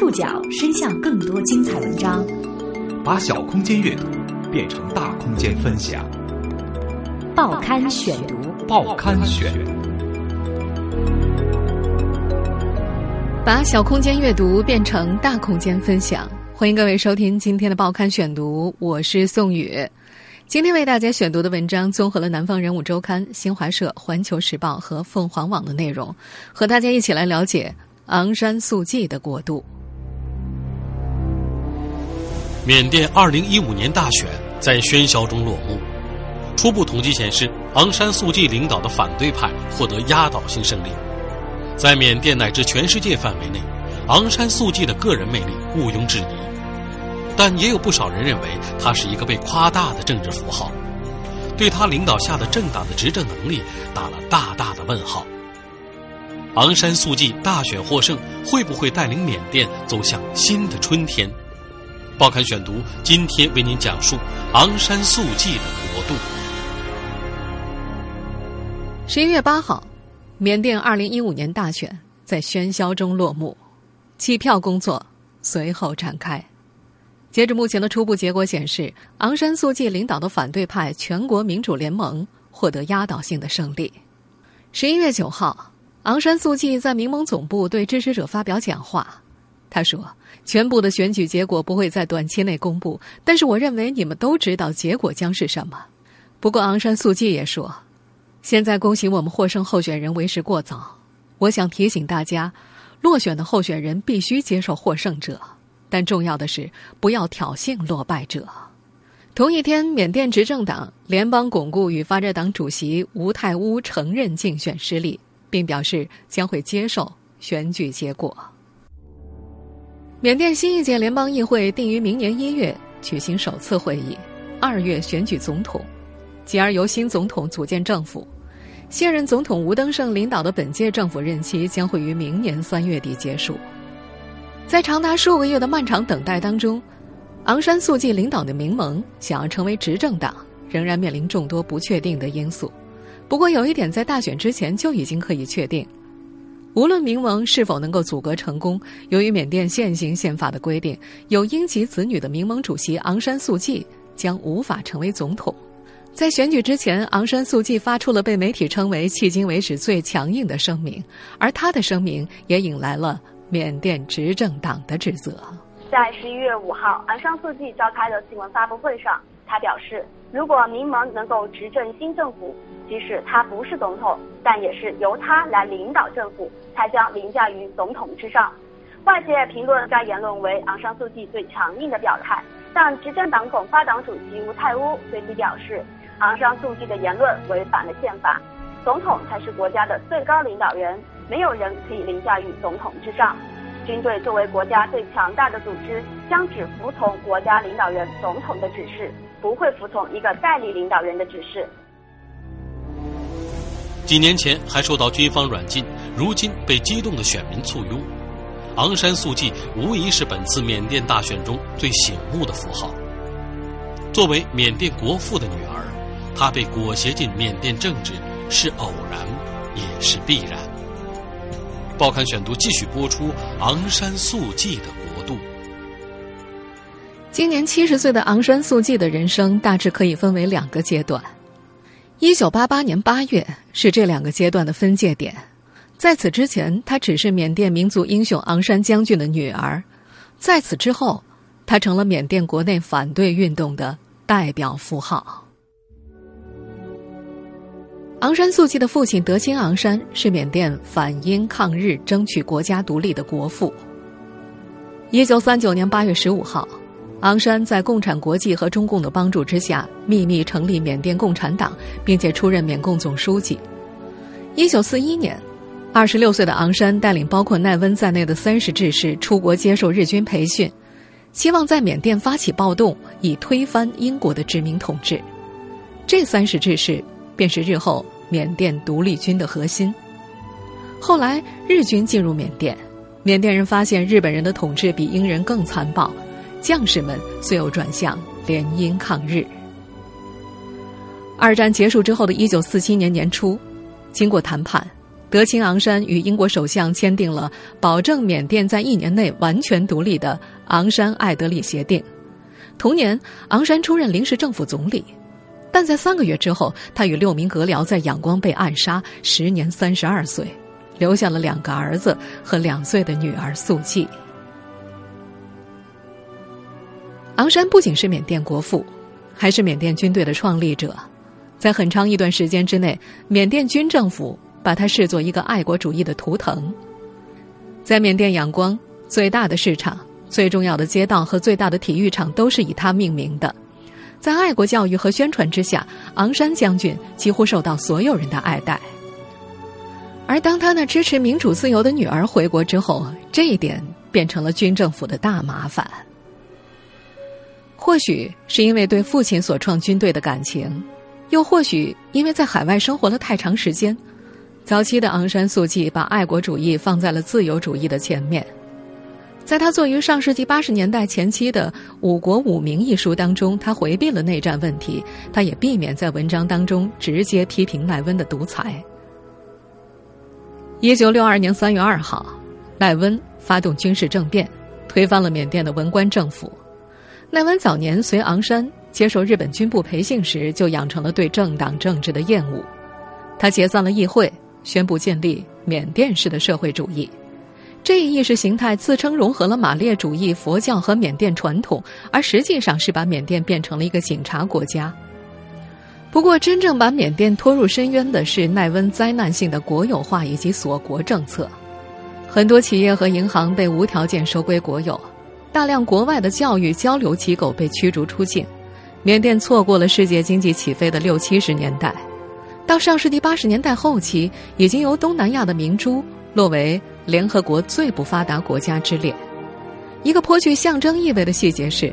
触角伸向更多精彩文章，把小空间阅读变成大空间分享。报刊选读，报刊选，把小空间阅读变成大空间分享。欢迎各位收听今天的报刊选读，我是宋宇。今天为大家选读的文章综合了《南方人物周刊》、新华社、环球时报和凤凰网的内容，和大家一起来了解昂山素季的国度。缅甸二零一五年大选在喧嚣中落幕。初步统计显示，昂山素季领导的反对派获得压倒性胜利。在缅甸乃至全世界范围内，昂山素季的个人魅力毋庸置疑。但也有不少人认为他是一个被夸大的政治符号，对他领导下的政党的执政能力打了大大的问号。昂山素季大选获胜，会不会带领缅甸走向新的春天？报刊选读今天为您讲述昂山素季的国度。十一月八号，缅甸二零一五年大选在喧嚣中落幕，计票工作随后展开。截至目前的初步结果显示，昂山素季领导的反对派全国民主联盟获得压倒性的胜利。十一月九号，昂山素季在民盟总部对支持者发表讲话，他说：“全部的选举结果不会在短期内公布，但是我认为你们都知道结果将是什么。”不过，昂山素季也说。现在恭喜我们获胜候选人为时过早。我想提醒大家，落选的候选人必须接受获胜者，但重要的是不要挑衅落败者。同一天，缅甸执政党联邦巩固与发展党主席吴泰乌承认竞选失利，并表示将会接受选举结果。缅甸新一届联邦议会定于明年一月举行首次会议，二月选举总统。继而由新总统组建政府，现任总统吴登盛领导的本届政府任期将会于明年三月底结束。在长达数个月的漫长等待当中，昂山素季领导的民盟想要成为执政党，仍然面临众多不确定的因素。不过有一点在大选之前就已经可以确定：无论民盟是否能够阻隔成功，由于缅甸现行宪法的规定，有英籍子女的民盟主席昂山素季将无法成为总统。在选举之前，昂山素季发出了被媒体称为迄今为止最强硬的声明，而他的声明也引来了缅甸执政党的指责。在十一月五号，昂山素季召开的新闻发布会上，他表示，如果民盟能够执政新政府，即使他不是总统，但也是由他来领导政府，他将凌驾于总统之上。外界评论该言论为昂山素季最强硬的表态，但执政党恐发党主席吴泰乌随即表示。昂山素季的言论违反了宪法，总统才是国家的最高领导人，没有人可以凌驾于总统之上。军队作为国家最强大的组织，将只服从国家领导人总统的指示，不会服从一个代理领导人的指示。几年前还受到军方软禁，如今被激动的选民簇拥，昂山素季无疑是本次缅甸大选中最醒目的符号。作为缅甸国父的女儿。她被裹挟进缅甸政治是偶然，也是必然。报刊选读继续播出昂山素季的国度。今年七十岁的昂山素季的人生大致可以分为两个阶段。一九八八年八月是这两个阶段的分界点，在此之前，她只是缅甸民族英雄昂山将军的女儿；在此之后，她成了缅甸国内反对运动的代表符号。昂山素季的父亲德钦昂山是缅甸反英抗日、争取国家独立的国父。一九三九年八月十五号，昂山在共产国际和中共的帮助之下，秘密成立缅甸共产党，并且出任缅共总书记。一九四一年，二十六岁的昂山带领包括奈温在内的三十志士出国接受日军培训，希望在缅甸发起暴动，以推翻英国的殖民统治。这三十志士。便是日后缅甸独立军的核心。后来日军进入缅甸，缅甸人发现日本人的统治比英人更残暴，将士们遂又转向联英抗日。二战结束之后的一九四七年年初，经过谈判，德钦昂山与英国首相签订了保证缅甸在一年内完全独立的昂山艾德里协定。同年，昂山出任临时政府总理，但在三个月之后，他与六名阁僚在仰光被暗杀，时年三十二岁，留下了两个儿子和两岁的女儿素季。昂山不仅是缅甸国父，还是缅甸军队的创立者，在很长一段时间之内，缅甸军政府。把他视作一个爱国主义的图腾。在缅甸仰光，最大的市场、最重要的街道和最大的体育场都是以他命名的。在爱国教育和宣传之下，昂山将军几乎受到所有人的爱戴。而当他那支持民主自由的女儿回国之后，这一点变成了军政府的大麻烦。或许是因为对父亲所创军队的感情，又或许因为在海外生活了太长时间。早期的昂山素季把爱国主义放在了自由主义的前面，在他作于上世纪八十年代前期的《五国五民》一书当中，他回避了内战问题，他也避免在文章当中直接批评奈温的独裁。一九六二年三月二号，奈温发动军事政变，推翻了缅甸的文官政府。奈温早年随昂山接受日本军部培训时，就养成了对政党政治的厌恶，他解散了议会。宣布建立缅甸式的社会主义，这一意识形态自称融合了马列主义、佛教和缅甸传统，而实际上是把缅甸变成了一个警察国家。不过，真正把缅甸拖入深渊的是奈温灾难性的国有化以及锁国政策，很多企业和银行被无条件收归国有，大量国外的教育交流机构被驱逐出境，缅甸错过了世界经济起飞的六七十年代。到上世纪八十年代后期，已经由东南亚的明珠落为联合国最不发达国家之列。一个颇具象征意味的细节是，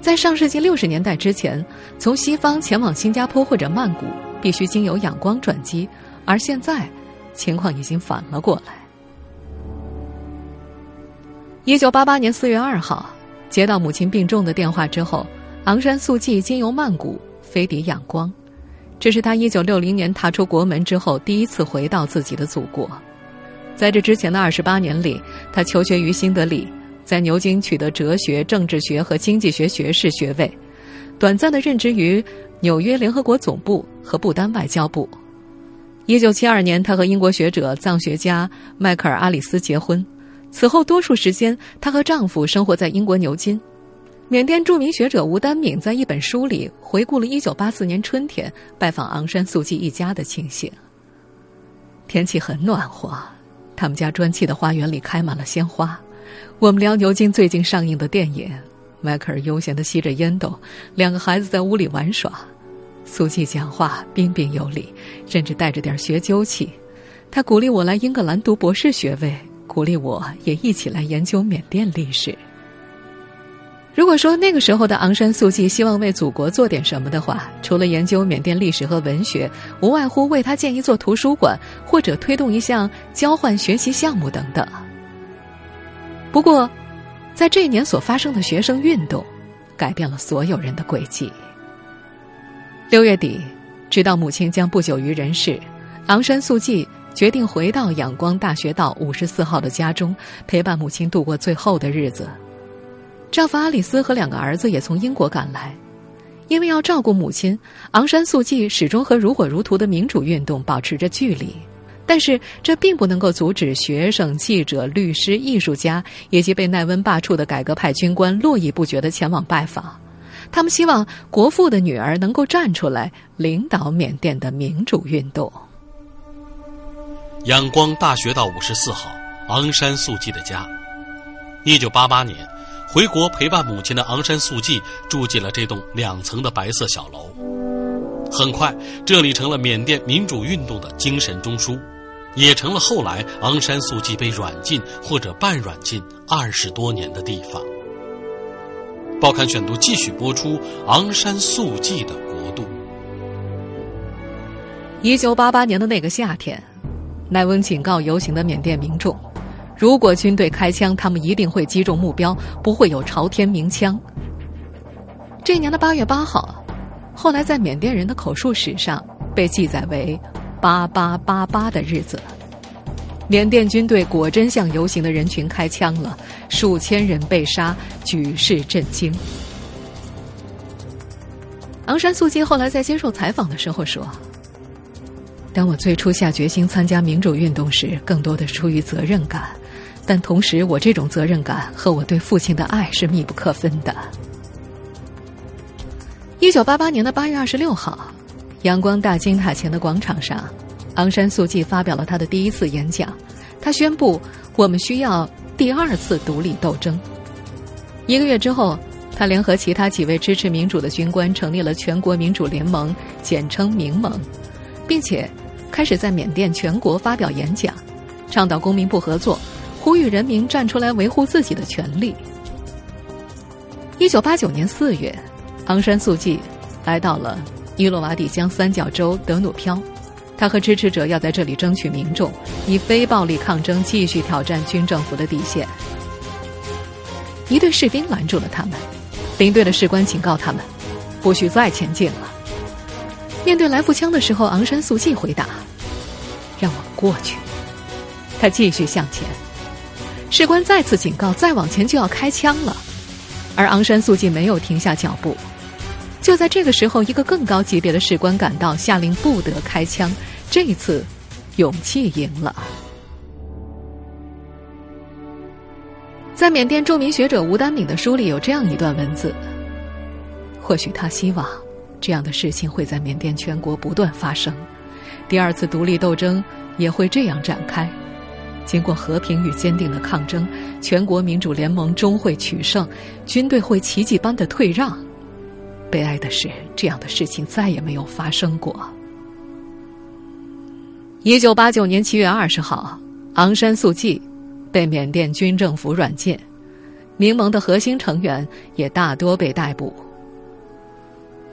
在上世纪六十年代之前，从西方前往新加坡或者曼谷必须经由仰光转机，而现在情况已经反了过来。一九八八年四月二号，接到母亲病重的电话之后，昂山素季经由曼谷飞抵仰光。这是他一九六零年踏出国门之后第一次回到自己的祖国，在这之前的二十八年里，他求学于新德里，在牛津取得哲学、政治学和经济学学士学位，短暂的任职于纽约联合国总部和不丹外交部。一九七二年，他和英国学者、藏学家迈克尔·阿里斯结婚，此后多数时间，她和丈夫生活在英国牛津。缅甸著名学者吴丹敏在一本书里回顾了1984年春天拜访昂山素季一家的情形。天气很暖和，他们家砖砌的花园里开满了鲜花。我们聊牛津最近上映的电影，迈克尔悠闲地吸着烟斗，两个孩子在屋里玩耍。素季讲话彬彬有礼，甚至带着点学究气。他鼓励我来英格兰读博士学位，鼓励我也一起来研究缅甸历史。如果说那个时候的昂山素季希望为祖国做点什么的话，除了研究缅甸历史和文学，无外乎为他建一座图书馆，或者推动一项交换学习项目等等。不过，在这一年所发生的学生运动，改变了所有人的轨迹。六月底，知道母亲将不久于人世，昂山素季决定回到仰光大学道五十四号的家中，陪伴母亲度过最后的日子。丈夫阿里斯和两个儿子也从英国赶来，因为要照顾母亲，昂山素季始终和如火如荼的民主运动保持着距离。但是这并不能够阻止学生、记者、律师、艺术家以及被奈温罢黜的改革派军官络绎不绝地前往拜访。他们希望国父的女儿能够站出来，领导缅甸的民主运动。仰光大学道五十四号，昂山素季的家，一九八八年。回国陪伴母亲的昂山素季住进了这栋两层的白色小楼。很快，这里成了缅甸民主运动的精神中枢，也成了后来昂山素季被软禁或者半软禁二十多年的地方。报刊选读继续播出昂山素季的国度。一九八八年的那个夏天，奈温警告游行的缅甸民众。如果军队开枪，他们一定会击中目标，不会有朝天鸣枪。这年的八月八号，后来在缅甸人的口述史上被记载为“八八八八”的日子。缅甸军队果真向游行的人群开枪了，数千人被杀，举世震惊。昂山素季后来在接受采访的时候说：“当我最初下决心参加民主运动时，更多的出于责任感，但同时，我这种责任感和我对父亲的爱是密不可分的。”一九八八年的八月二十六号，阳光大金塔前的广场上，昂山素季发表了他的第一次演讲。他宣布：“我们需要第二次独立斗争。”一个月之后。他联合其他几位支持民主的军官，成立了全国民主联盟，简称“民盟”，并且开始在缅甸全国发表演讲，倡导公民不合作，呼吁人民站出来维护自己的权利。一九八九年四月，昂山素季来到了伊洛瓦底江三角洲德努飘，他和支持者要在这里争取民众，以非暴力抗争继续挑战军政府的底线。一队士兵拦住了他们。领队的士官警告他们，不许再前进了。面对来复枪的时候，昂山素季回答：“让我们过去。”他继续向前。士官再次警告：“再往前就要开枪了。”而昂山素季没有停下脚步。就在这个时候，一个更高级别的士官赶到，下令不得开枪。这一次，勇气赢了。在缅甸著名学者吴丹敏的书里有这样一段文字：或许他希望这样的事情会在缅甸全国不断发生，第二次独立斗争也会这样展开。经过和平与坚定的抗争，全国民主联盟终会取胜，军队会奇迹般的退让。悲哀的是，这样的事情再也没有发生过。一九八九年七月二十号，昂山素季。被缅甸军政府软禁，民盟的核心成员也大多被逮捕。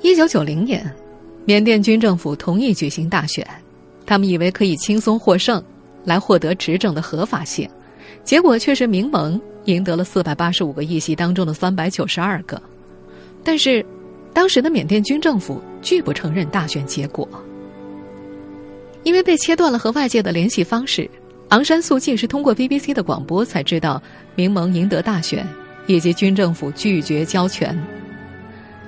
一九九零年，缅甸军政府同意举行大选，他们以为可以轻松获胜，来获得执政的合法性，结果却是民盟赢得了四百八十五个议席当中的三百九十二个。但是，当时的缅甸军政府拒不承认大选结果，因为被切断了和外界的联系方式。昂山素季是通过 BBC 的广播才知道民盟赢得大选，以及军政府拒绝交权。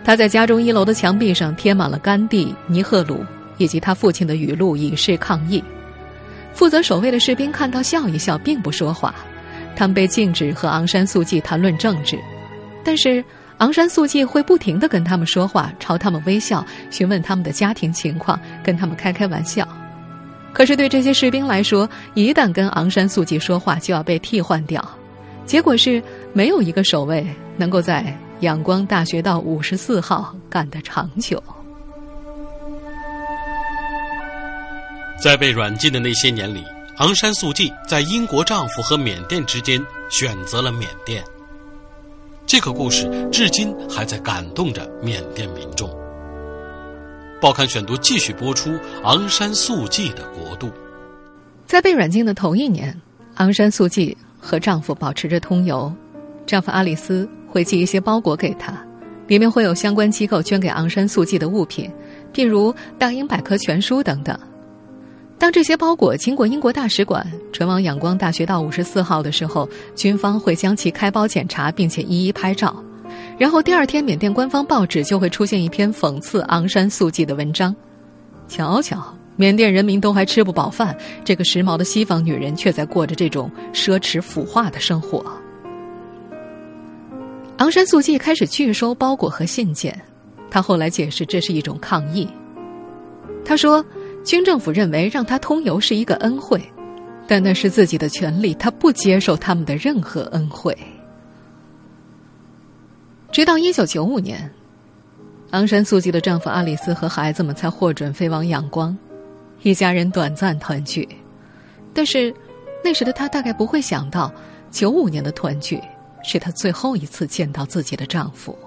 他在家中一楼的墙壁上贴满了甘地、尼赫鲁以及他父亲的语录，以示抗议。负责守卫的士兵看到笑一笑，并不说话。他们被禁止和昂山素季谈论政治，但是昂山素季会不停地跟他们说话，朝他们微笑，询问他们的家庭情况，跟他们开开玩笑。可是对这些士兵来说，一旦跟昂山素季说话，就要被替换掉。结果是没有一个守卫能够在仰光大学道五十四号干得长久。在被软禁的那些年里，昂山素季在英国丈夫和缅甸之间选择了缅甸。这个故事至今还在感动着缅甸民众。报刊选读继续播出昂山素季的国度。在被软禁的头一年，昂山素季和丈夫保持着通邮，丈夫阿里斯会寄一些包裹给他，里面会有相关机构捐给昂山素季的物品，譬如《大英百科全书》等等。当这些包裹经过英国大使馆传往仰光大学道五十四号的时候，军方会将其开包检查，并且一一拍照。然后第二天，缅甸官方报纸就会出现一篇讽刺昂山素季的文章。瞧瞧，缅甸人民都还吃不饱饭，这个时髦的西方女人却在过着这种奢侈腐化的生活。昂山素季开始拒收包裹和信件，他后来解释这是一种抗议。他说，军政府认为让他通邮是一个恩惠，但那是自己的权利，他不接受他们的任何恩惠。直到一九九五年，昂山素季的丈夫阿里斯和孩子们才获准飞往仰光，一家人短暂团聚。但是，那时的她大概不会想到，九五年的团聚是她最后一次见到自己的丈夫。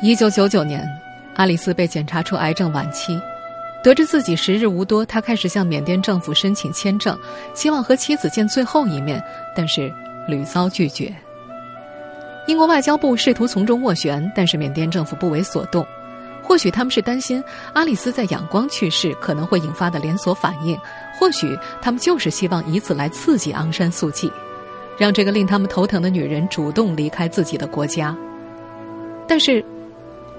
一九九九年，阿里斯被检查出癌症晚期，得知自己时日无多，他开始向缅甸政府申请签证，希望和妻子见最后一面，但是屡遭拒绝。英国外交部试图从中斡旋，但是缅甸政府不为所动。或许他们是担心阿里斯在仰光去世可能会引发的连锁反应，或许他们就是希望以此来刺激昂山素季，让这个令他们头疼的女人主动离开自己的国家。但是，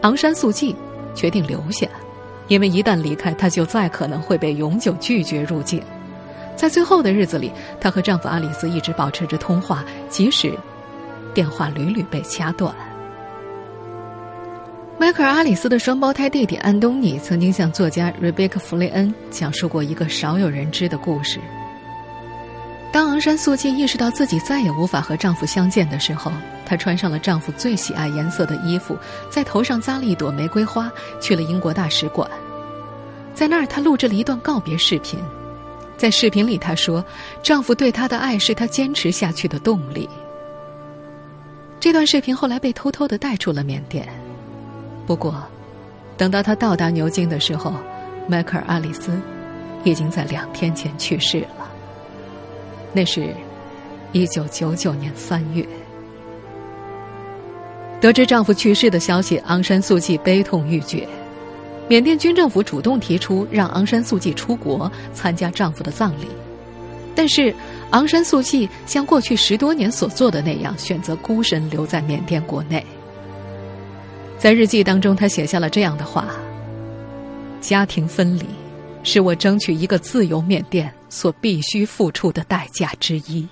昂山素季决定留下，因为一旦离开，她就再可能会被永久拒绝入境。在最后的日子里，她和丈夫阿里斯一直保持着通话，即使电话屡屡被掐断。迈克尔·阿里斯的双胞胎弟弟安东尼曾经向作家瑞贝克·弗雷恩讲述过一个少有人知的故事。当昂山素季意识到自己再也无法和丈夫相见的时候，她穿上了丈夫最喜爱颜色的衣服，在头上扎了一朵玫瑰花，去了英国大使馆。在那儿，她录制了一段告别视频。在视频里，她说：“丈夫对她的爱是她坚持下去的动力。”这段视频后来被偷偷的带出了缅甸。不过，等到她到达牛津的时候，迈克尔·阿里斯已经在两天前去世了。那是，一九九九年三月。得知丈夫去世的消息，昂山素季悲痛欲绝。缅甸军政府主动提出让昂山素季出国参加丈夫的葬礼，但是昂山素季像过去十多年所做的那样，选择孤身留在缅甸国内。在日记当中，他写下了这样的话：“家庭分离，是我争取一个自由缅甸所必须付出的代价之一。”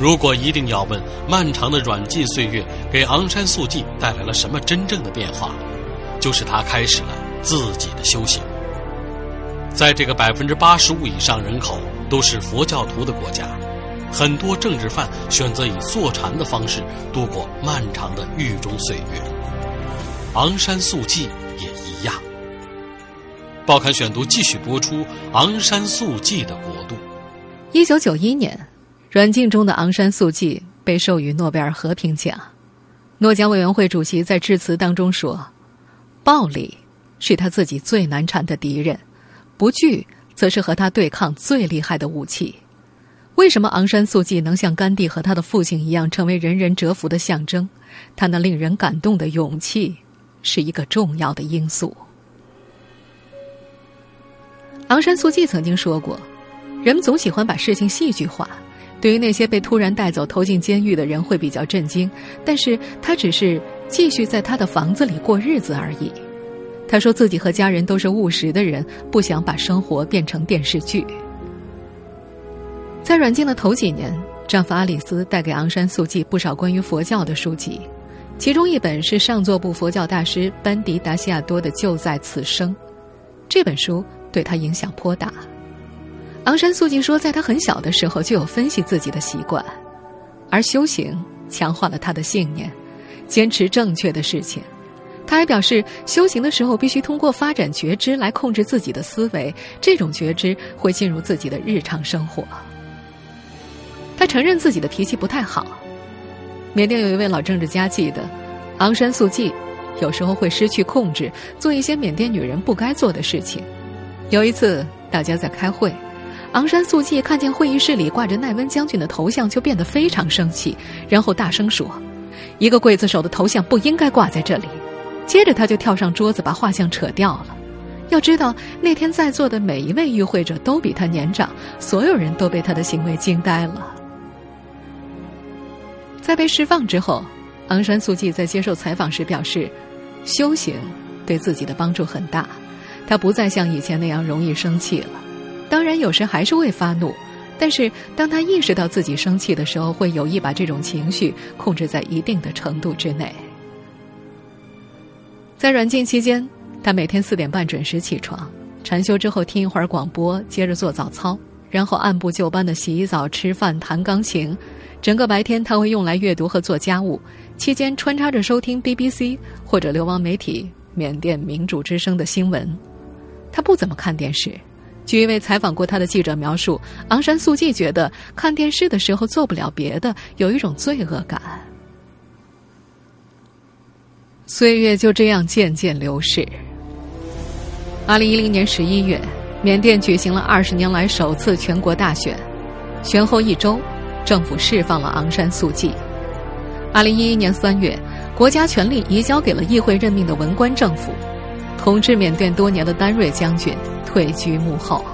如果一定要问漫长的软禁岁月给昂山素季带来了什么真正的变化，就是她开始了自己的修行。在这个百分之八十五以上人口都是佛教徒的国家，很多政治犯选择以坐禅的方式度过漫长的狱中岁月。昂山素季也一样。报刊选读继续播出《昂山素季的国度》。一九九一年。软禁中的昂山素季被授予诺贝尔和平奖。诺奖委员会主席在致辞当中说：“暴力是他自己最难缠的敌人，不惧则是和他对抗最厉害的武器。”为什么昂山素季能像甘地和他的父亲一样成为人人折服的象征？他那令人感动的勇气是一个重要的因素。昂山素季曾经说过：“人们总喜欢把事情戏剧化。”对于那些被突然带走投进监狱的人会比较震惊，但是他只是继续在他的房子里过日子而已。他说自己和家人都是务实的人，不想把生活变成电视剧。在软禁的头几年，丈夫阿里斯带给昂山素季不少关于佛教的书籍，其中一本是上座部佛教大师班迪达西亚多的《就在此生》，这本书对他影响颇大。昂山素季说，在他很小的时候就有分析自己的习惯，而修行强化了他的信念，坚持正确的事情。他还表示，修行的时候必须通过发展觉知来控制自己的思维，这种觉知会进入自己的日常生活。他承认自己的脾气不太好。缅甸有一位老政治家记得，昂山素季有时候会失去控制，做一些缅甸女人不该做的事情。有一次，大家在开会。昂山素季看见会议室里挂着奈温将军的头像，就变得非常生气，然后大声说：“一个刽子手的头像不应该挂在这里。”接着他就跳上桌子，把画像扯掉了。要知道，那天在座的每一位与会者都比他年长，所有人都被他的行为惊呆了。在被释放之后，昂山素季在接受采访时表示：“修行对自己的帮助很大，他不再像以前那样容易生气了。”当然，有时还是会发怒，但是当他意识到自己生气的时候，会有意把这种情绪控制在一定的程度之内。在软禁期间，他每天四点半准时起床，禅修之后听一会儿广播，接着做早操，然后按部就班的洗澡、吃饭、弹钢琴。整个白天他会用来阅读和做家务，期间穿插着收听 BBC 或者流亡媒体缅甸民主之声的新闻。他不怎么看电视。据一位采访过他的记者描述，昂山素季觉得看电视的时候做不了别的，有一种罪恶感。岁月就这样渐渐流逝。二零一零年十一月，缅甸举行了二十年来首次全国大选，选后一周，政府释放了昂山素季。二零一一年三月，国家权力移交给了议会任命的文官政府。统治缅甸多年的丹瑞将军退居幕后。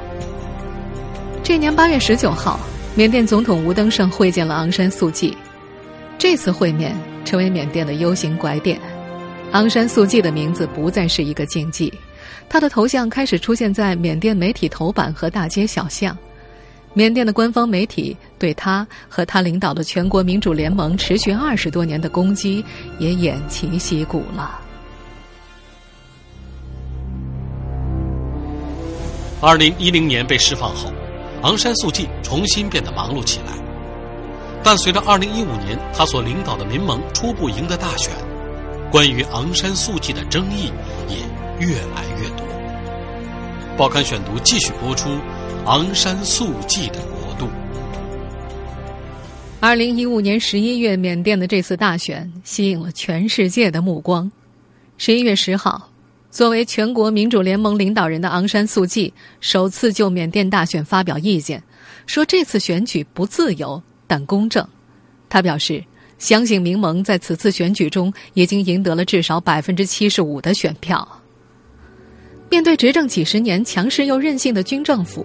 这年八月十九号，缅甸总统吴登盛会见了昂山素季。这次会面成为缅甸的 U 型拐点，昂山素季的名字不再是一个禁忌，他的头像开始出现在缅甸媒体头版和大街小巷。缅甸的官方媒体对他和他领导的全国民主联盟持续二十多年的攻击也偃旗息鼓了。二零一零年被释放后，昂山素季重新变得忙碌起来。但随着二零一五年他所领导的民盟初步赢得大选，关于昂山素季的争议也越来越多。报刊选读继续播出。昂山素季的国度。二零一五年十一月，缅甸的这次大选吸引了全世界的目光。十一月十号，作为全国民主联盟领导人的昂山素季首次就缅甸大选发表意见，说这次选举不自由但公正。他表示，相信民盟在此次选举中已经赢得了至少百分之七十五的选票。面对执政几十年、强势又任性的军政府。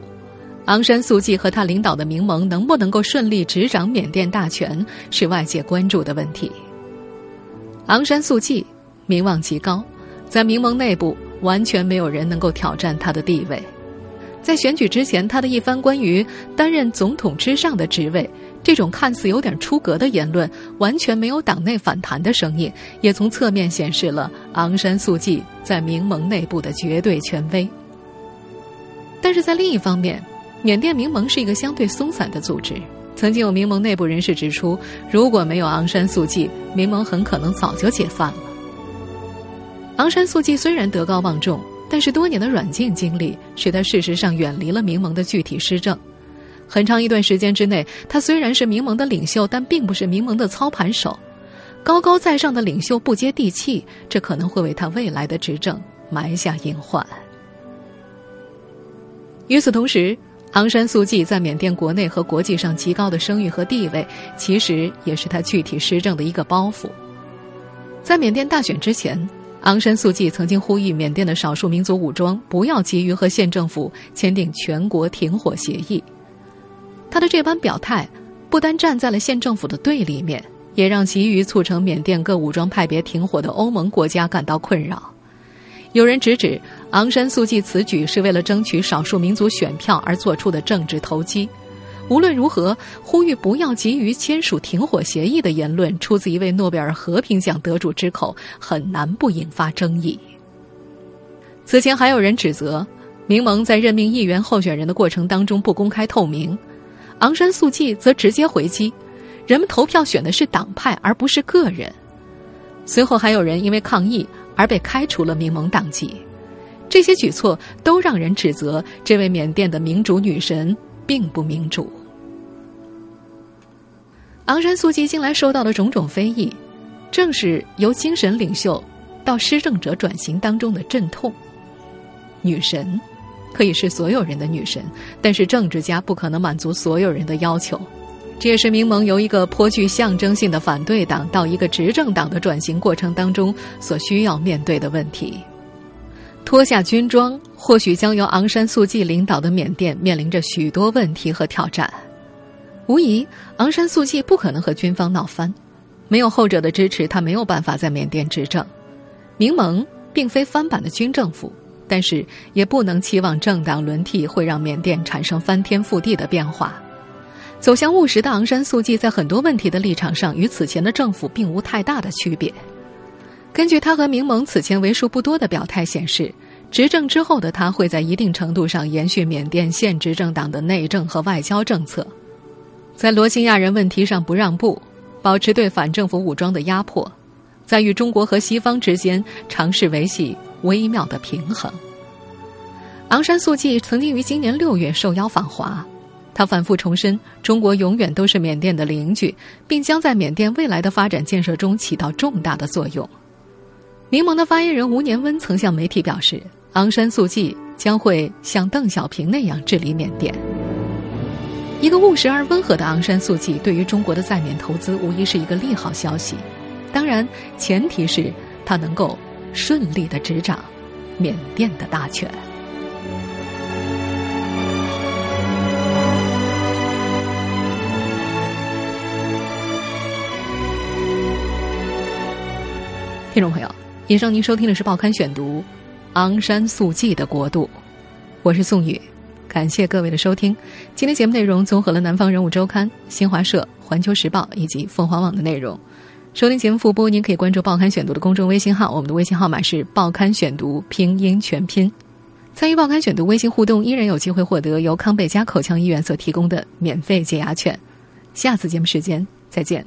昂山素季和他领导的民盟能不能够顺利执掌缅甸大权，是外界关注的问题。昂山素季名望极高，在民盟内部完全没有人能够挑战他的地位。在选举之前，他的一番关于担任总统之上的职位这种看似有点出格的言论，完全没有党内反弹的声音，也从侧面显示了昂山素季在民盟内部的绝对权威。但是在另一方面，缅甸民盟是一个相对松散的组织。曾经有民盟内部人士指出，如果没有昂山素季，民盟很可能早就解散了。昂山素季虽然德高望重，但是多年的软禁经历使他事实上远离了民盟的具体施政。很长一段时间之内，他虽然是民盟的领袖，但并不是民盟的操盘手。高高在上的领袖不接地气，这可能会为他未来的执政埋下隐患。与此同时，昂山素季在缅甸国内和国际上极高的声誉和地位，其实也是他具体施政的一个包袱。在缅甸大选之前，昂山素季曾经呼吁缅甸的少数民族武装不要急于和县政府签订全国停火协议。他的这般表态，不单站在了县政府的对立面，也让急于促成缅甸各武装派别停火的欧盟国家感到困扰。有人直指昂山素季此举是为了争取少数民族选票而做出的政治投机。无论如何，呼吁不要急于签署停火协议的言论出自一位诺贝尔和平奖得主之口，很难不引发争议。此前还有人指责民盟在任命议员候选人的过程当中不公开透明，昂山素季则直接回击：人们投票选的是党派而不是个人。随后还有人因为抗议。而被开除了民盟党籍，这些举措都让人指责这位缅甸的民主女神并不民主。昂山素季近来受到的种种非议，正是由精神领袖到施政者转型当中的阵痛。女神可以是所有人的女神，但是政治家不可能满足所有人的要求。这也是民盟由一个颇具象征性的反对党到一个执政党的转型过程当中所需要面对的问题。脱下军装，或许将由昂山素季领导的缅甸面临着许多问题和挑战。无疑，昂山素季不可能和军方闹翻，没有后者的支持，他没有办法在缅甸执政。民盟并非翻版的军政府，但是也不能期望政党轮替会让缅甸产生翻天覆地的变化。走向务实的昂山素季在很多问题的立场上与此前的政府并无太大的区别。根据他和民盟此前为数不多的表态显示，执政之后的他会在一定程度上延续缅甸现执政党的内政和外交政策，在罗兴亚人问题上不让步，保持对反政府武装的压迫，在与中国和西方之间尝试维系微妙的平衡。昂山素季曾经于今年六月受邀访华。他反复重申，中国永远都是缅甸的邻居，并将在缅甸未来的发展建设中起到重大的作用。民盟的发言人吴年温曾向媒体表示，昂山素季将会像邓小平那样治理缅甸。一个务实而温和的昂山素季，对于中国的在缅投资无疑是一个利好消息。当然，前提是他能够顺利的执掌缅甸的大权。听众朋友，以上您收听的是《报刊选读》，昂山素季的国度，我是宋宇，感谢各位的收听。今天节目内容综合了《南方人物周刊》、新华社、环球时报以及凤凰网的内容。收听节目复播，您可以关注《报刊选读》的公众微信号，我们的微信号码是“报刊选读”拼音全拼。参与《报刊选读》微信互动，依然有机会获得由康贝佳口腔医院所提供的免费解牙券。下次节目时间再见。